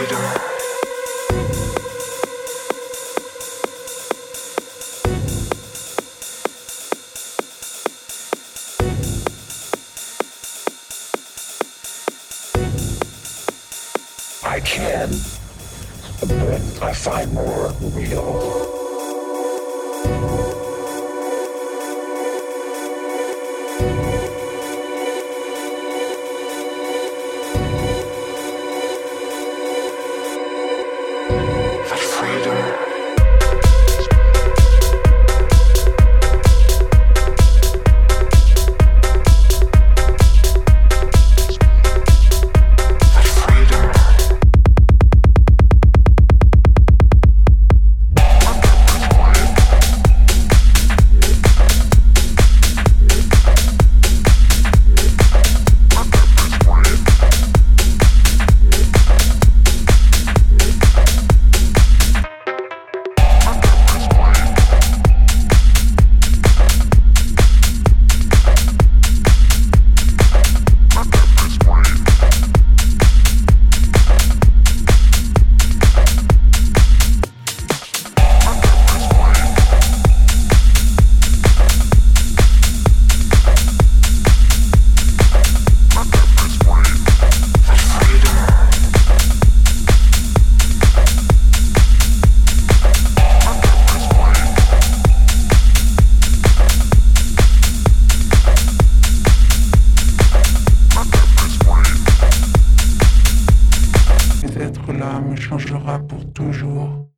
I can, but I find more real. changera pour toujours.